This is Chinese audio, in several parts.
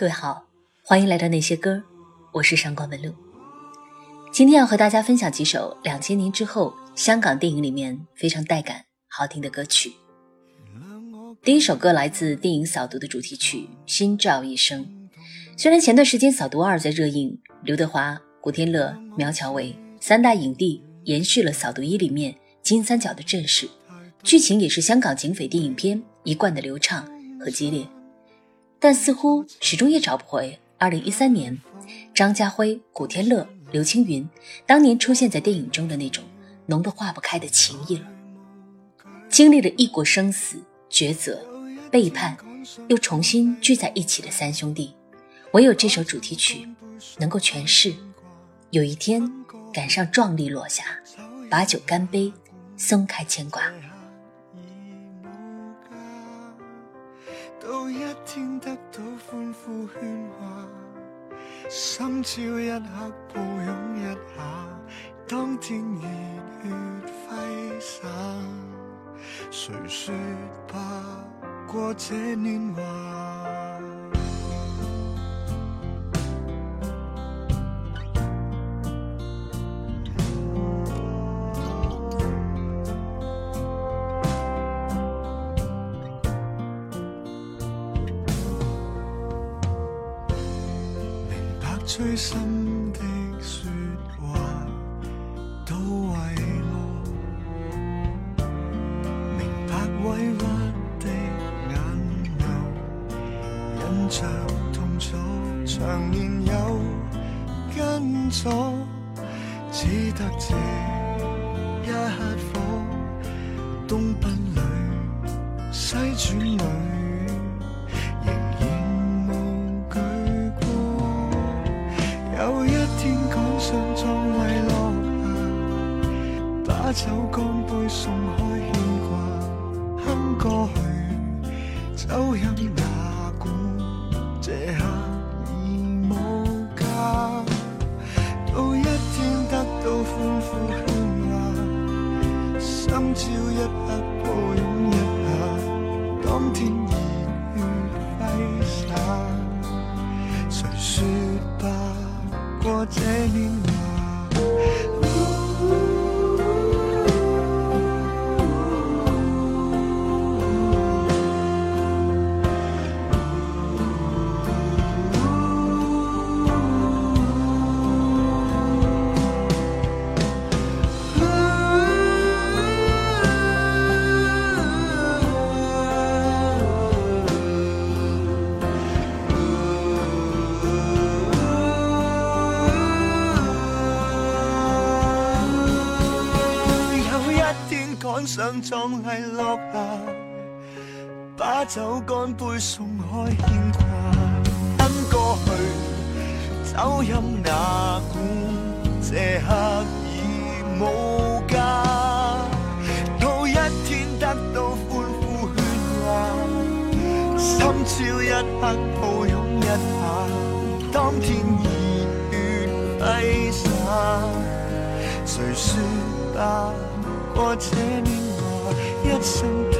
各位好，欢迎来到那些歌，我是上官文露。今天要和大家分享几首两千年之后香港电影里面非常带感、好听的歌曲。第一首歌来自电影《扫毒》的主题曲《心照一生》。虽然前段时间《扫毒二》在热映，刘德华、古天乐、苗侨伟三大影帝延续了《扫毒一》里面金三角的阵势，剧情也是香港警匪电影片一贯的流畅和激烈。但似乎始终也找不回2013年张家辉、古天乐、刘青云当年出现在电影中的那种浓得化不开的情谊了。经历了异国生死、抉择、背叛，又重新聚在一起的三兄弟，唯有这首主题曲能够诠释：有一天赶上壮丽落霞，把酒干杯，松开牵挂。天得到欢呼喧哗，心照一刻抱拥一下，当天热血挥洒，谁说怕过这年华？最深。把酒干杯，送开上壮丽落霞，把酒干杯，送开牵挂。跟过去，酒饮哪管这刻已无价。到一天得到欢呼喧哗，心照一刻抱拥一下，当天热血挥洒，谁说吧？过这年一生。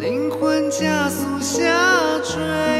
灵魂加速下坠。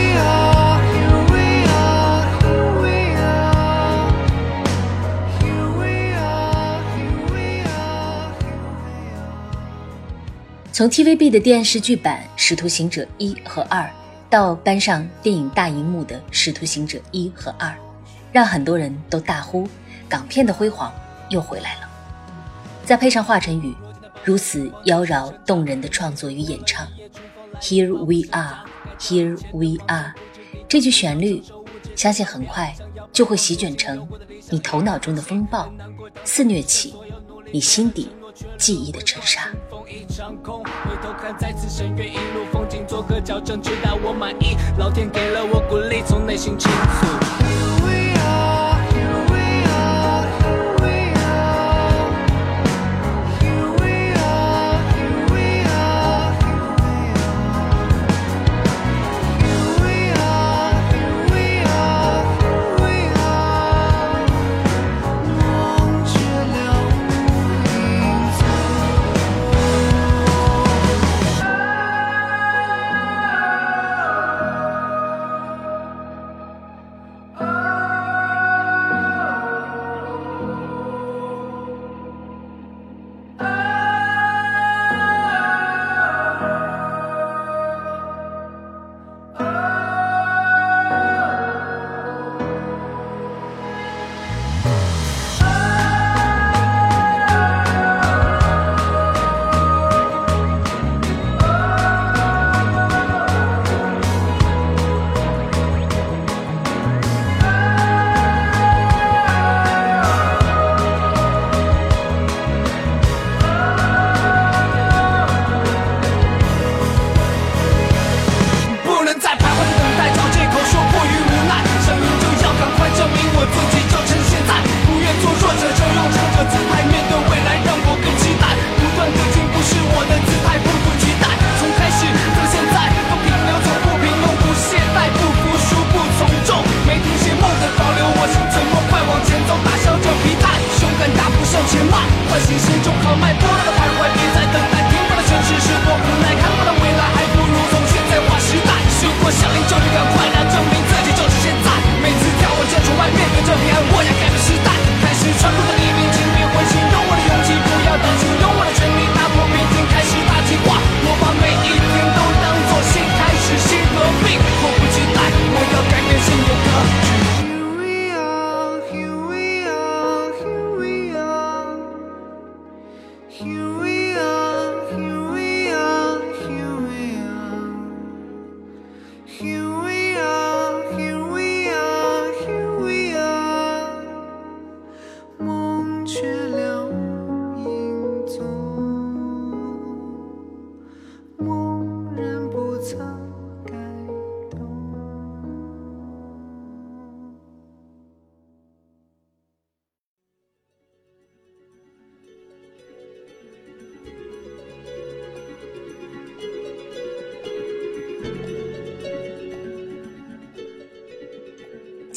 从 TVB 的电视剧版《使徒行者一》和二，到搬上电影大荧幕的《使徒行者一》和二，让很多人都大呼港片的辉煌又回来了。再配上华晨宇如此妖娆动人的创作与演唱，Here we are, here we are，这句旋律，相信很快就会席卷成你头脑中的风暴，肆虐起你心底记忆的尘沙。一场空，回头看再次深渊，一路风景做个矫正，直到我满意。老天给了我鼓励，从内心倾诉。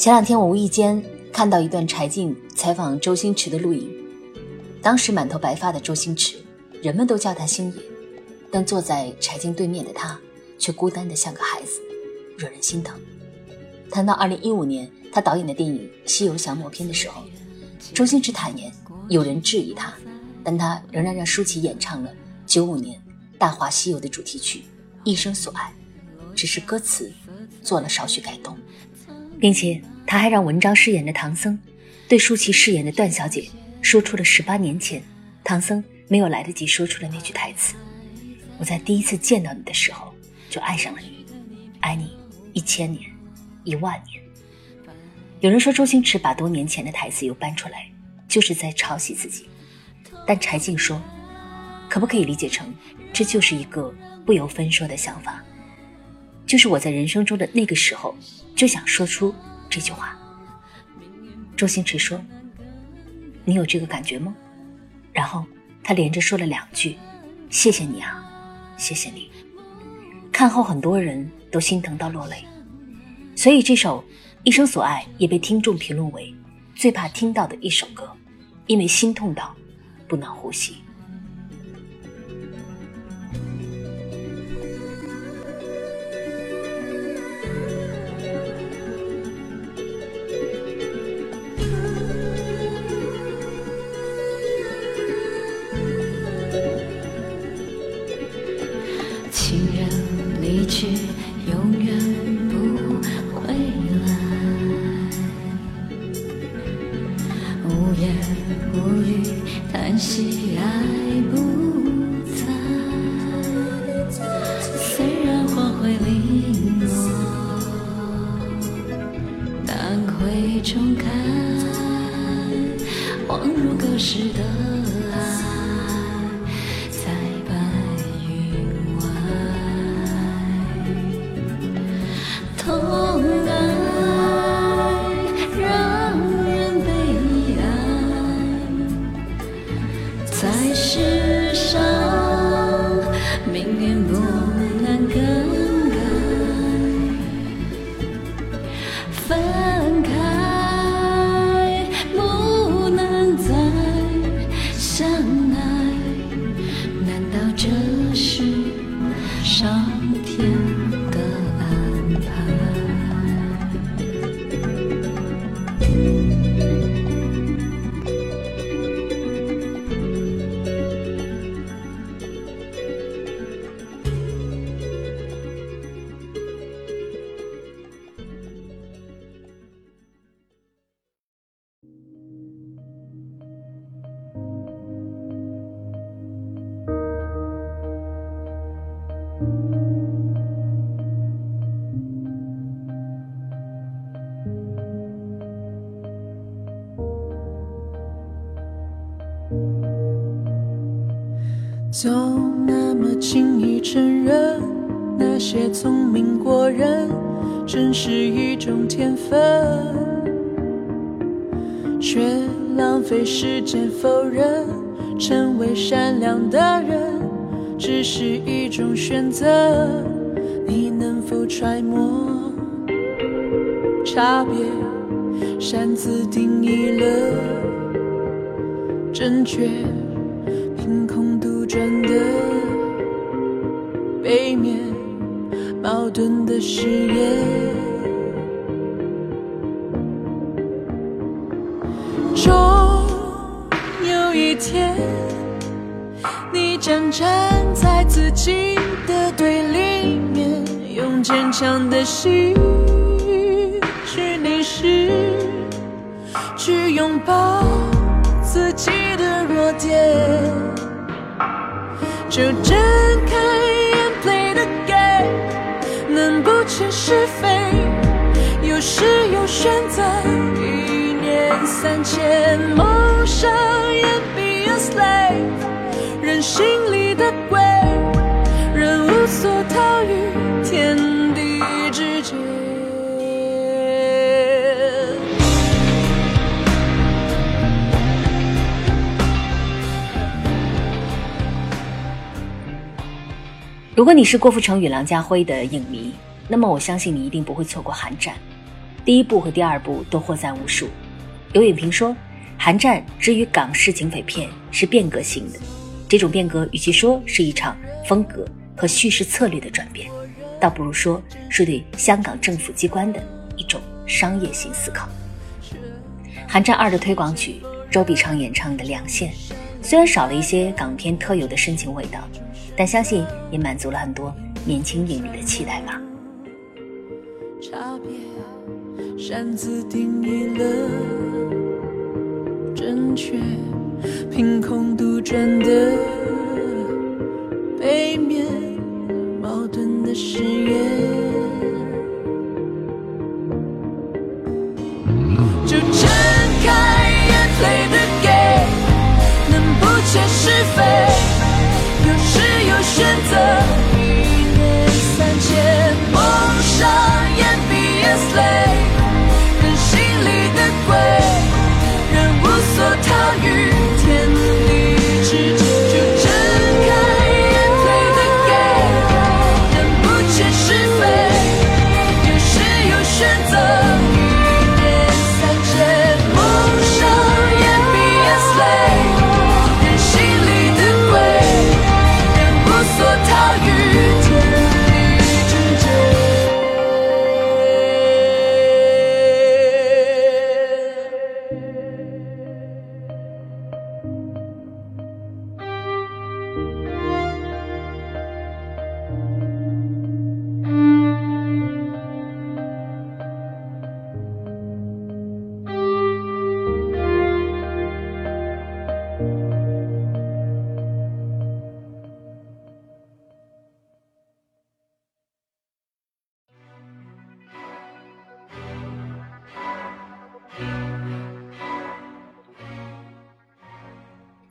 前两天我无意间看到一段柴静采访周星驰的录影，当时满头白发的周星驰，人们都叫他星爷，但坐在柴静对面的他却孤单的像个孩子，惹人心疼。谈到2015年他导演的电影《西游降魔篇》的时候，周星驰坦言，有人质疑他，但他仍然让舒淇演唱了95年《大话西游》的主题曲《一生所爱》，只是歌词做了少许改动，并且。他还让文章饰演的唐僧，对舒淇饰演的段小姐说出了十八年前唐僧没有来得及说出的那句台词：“我在第一次见到你的时候就爱上了你，爱你一千年，一万年。”有人说周星驰把多年前的台词又搬出来，就是在抄袭自己。但柴静说：“可不可以理解成，这就是一个不由分说的想法？就是我在人生中的那个时候就想说出。”这句话，周星驰说：“你有这个感觉吗？然后他连着说了两句：“谢谢你啊，谢谢你。”看后很多人都心疼到落泪，所以这首《一生所爱》也被听众评论为最怕听到的一首歌，因为心痛到不能呼吸。是永远。总那么轻易承认，那些聪明过人，真是一种天分，却浪费时间否认，成为善良的人，只是一种选择。你能否揣摩差别，擅自定义了正确？转的背面，矛盾的誓言。终有一天，你将站在自己的对立面，用坚强的心去凝视，去拥抱自己的弱点。就睁开眼，play the game，能不切是非，有时有选择，一念三千，梦想也 be a slave，人心里的鬼，人无所逃于天如果你是郭富城与梁家辉的影迷，那么我相信你一定不会错过《寒战》。第一部和第二部都获赞无数。有影评说，《寒战》之于港式警匪片是变革性的。这种变革与其说是一场风格和叙事策略的转变，倒不如说是对香港政府机关的一种商业性思考。《寒战二》的推广曲，周笔畅演唱的《两线》，虽然少了一些港片特有的深情味道。但相信也满足了很多年轻影迷的期待吧。差别擅自定义了正确，凭空杜撰的背面，矛盾的誓言是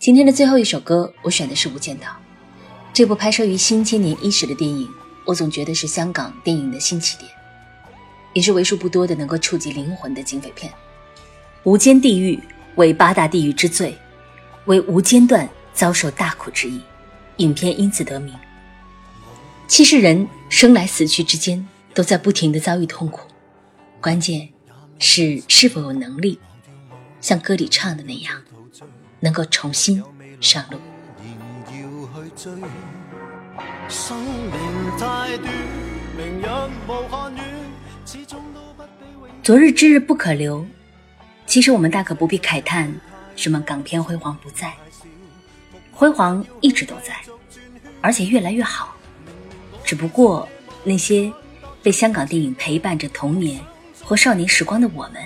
今天的最后一首歌，我选的是《无间道》。这部拍摄于新千年伊始的电影，我总觉得是香港电影的新起点，也是为数不多的能够触及灵魂的警匪片。无间地狱为八大地狱之最，为无间断遭受大苦之意，影片因此得名。其实人生来死去之间，都在不停的遭遇痛苦，关键是是否有能力，像歌里唱的那样。能够重新上路。昨日之日不可留，其实我们大可不必慨叹什么港片辉煌不在，辉煌一直都在，而且越来越好。只不过那些被香港电影陪伴着童年或少年时光的我们，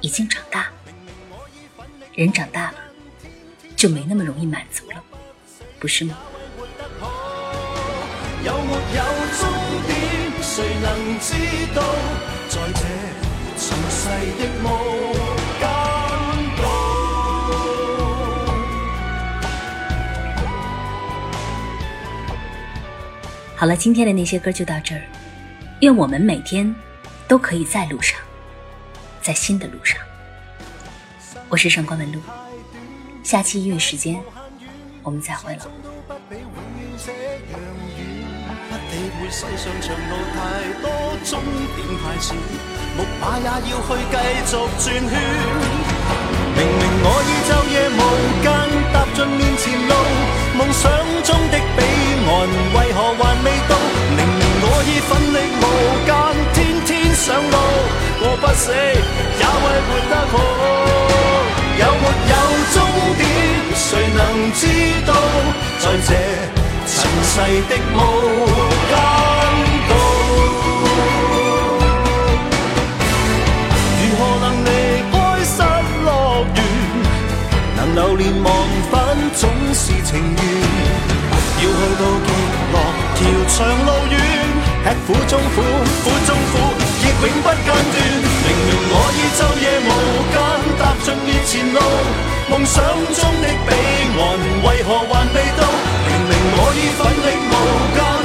已经长大。人长大了。就没那么容易满足了，不是吗？好了，今天的那些歌就到这儿。愿我们每天都可以在路上，在新的路上。我是上官文露。下期音乐时间，我们再会了。世上长路太多，终点太少，木马也要去继续转圈。明明我已昼夜无间踏进面前路，梦想中的彼岸为何还未到？明明我已奋力无间，天天上路，过不死也为活得好。在这尘世的无间道，如何能离开失乐园？能留恋忘返总是情愿。要去到极乐，条长路远，吃苦中苦，苦中苦，亦永不间断。明明我已昼夜无间踏进面前路，梦想中的彼岸为何还未到？我已奋力无间，